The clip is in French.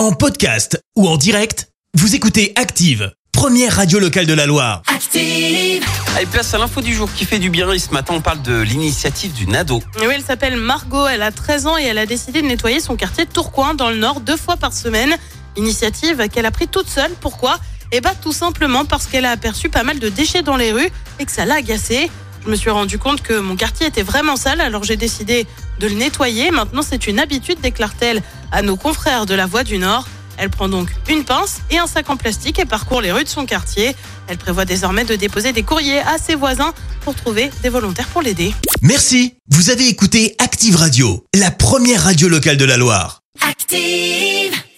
En podcast ou en direct, vous écoutez Active, première radio locale de la Loire. Active. Allez, place à l'info du jour qui fait du bien. Et ce matin, on parle de l'initiative du NADO. Oui, elle s'appelle Margot, elle a 13 ans et elle a décidé de nettoyer son quartier de Tourcoing dans le Nord deux fois par semaine. Initiative qu'elle a pris toute seule. Pourquoi? Eh bien tout simplement parce qu'elle a aperçu pas mal de déchets dans les rues et que ça l'a agacée. Je me suis rendu compte que mon quartier était vraiment sale, alors j'ai décidé de le nettoyer. Maintenant, c'est une habitude, déclare-t-elle à nos confrères de la Voix du Nord. Elle prend donc une pince et un sac en plastique et parcourt les rues de son quartier. Elle prévoit désormais de déposer des courriers à ses voisins pour trouver des volontaires pour l'aider. Merci, vous avez écouté Active Radio, la première radio locale de la Loire. Active.